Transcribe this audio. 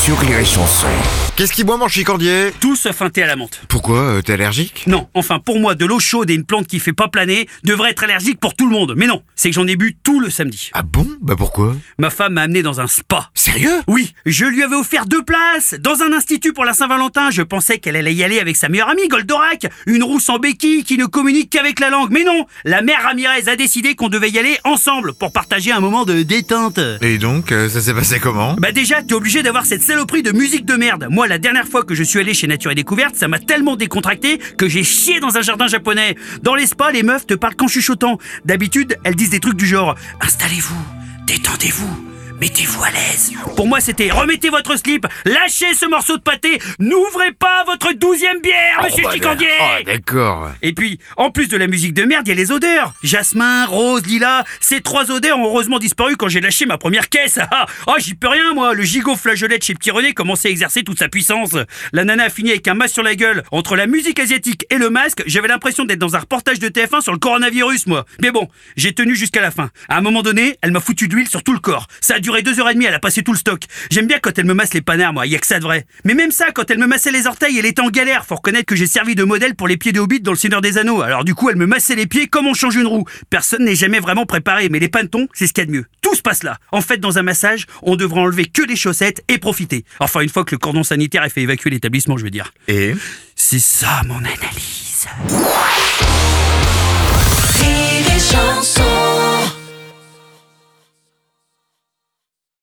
sur Rire et Chanson. Qu'est-ce qui boit mon chicandier Tout sauf un thé à la menthe. Pourquoi euh, T'es allergique? Non, enfin pour moi, de l'eau chaude et une plante qui fait pas planer devrait être allergique pour tout le monde. Mais non, c'est que j'en ai bu tout le samedi. Ah bon? Bah pourquoi? Ma femme m'a amené dans un spa. Sérieux? Oui, je lui avais offert deux places dans un institut pour la Saint-Valentin. Je pensais qu'elle allait y aller avec sa meilleure amie, Goldorak, une rousse en béquille qui ne communique qu'avec la langue. Mais non, la mère Ramirez a décidé qu'on devait y aller ensemble pour partager un moment de détente. Et donc, euh, ça s'est passé comment? Bah déjà, t'es obligé d'avoir cette saloperie de musique de merde. Moi, la dernière fois que je suis allé chez Nature et Découverte, ça m'a tellement décontracté que j'ai chié dans un jardin japonais. Dans les spas, les meufs te parlent qu'en chuchotant. D'habitude, elles disent des trucs du genre Installez-vous, détendez-vous. Mettez-vous à l'aise. Pour moi, c'était remettez votre slip, lâchez ce morceau de pâté, n'ouvrez pas votre douzième bière, monsieur bah, Chicandier Oh d'accord. et puis, en plus de la musique de merde, il y a les odeurs. Jasmin, rose, lilas. Ces trois odeurs ont heureusement disparu quand j'ai lâché ma première caisse. Ah, ah, j'y peux rien, moi. Le gigot flageolet de chez Petit René commençait à exercer toute sa puissance. La nana a fini avec un masque sur la gueule. Entre la musique asiatique et le masque, j'avais l'impression d'être dans un reportage de TF1 sur le coronavirus, moi. Mais bon, j'ai tenu jusqu'à la fin. À un moment donné, elle m'a foutu d'huile sur tout le corps. Ça a duré deux heures et demie, elle a passé tout le stock. J'aime bien quand elle me masse les panards, moi. Y a que ça de vrai. Mais même ça, quand elle me massait les orteils, elle était en galère. Faut reconnaître que j'ai servi de modèle pour les pieds de Hobbit dans le Seigneur des Anneaux. Alors du coup, elle me massait les pieds comme on change une roue. Personne n'est jamais vraiment préparé, mais les panetons, c'est ce qu'il y a de mieux. Tout se passe là. En fait, dans un massage, on devrait enlever que les chaussettes et profiter. Enfin, une fois que le cordon sanitaire a fait évacuer l'établissement, je veux dire. Et? C'est ça mon analyse.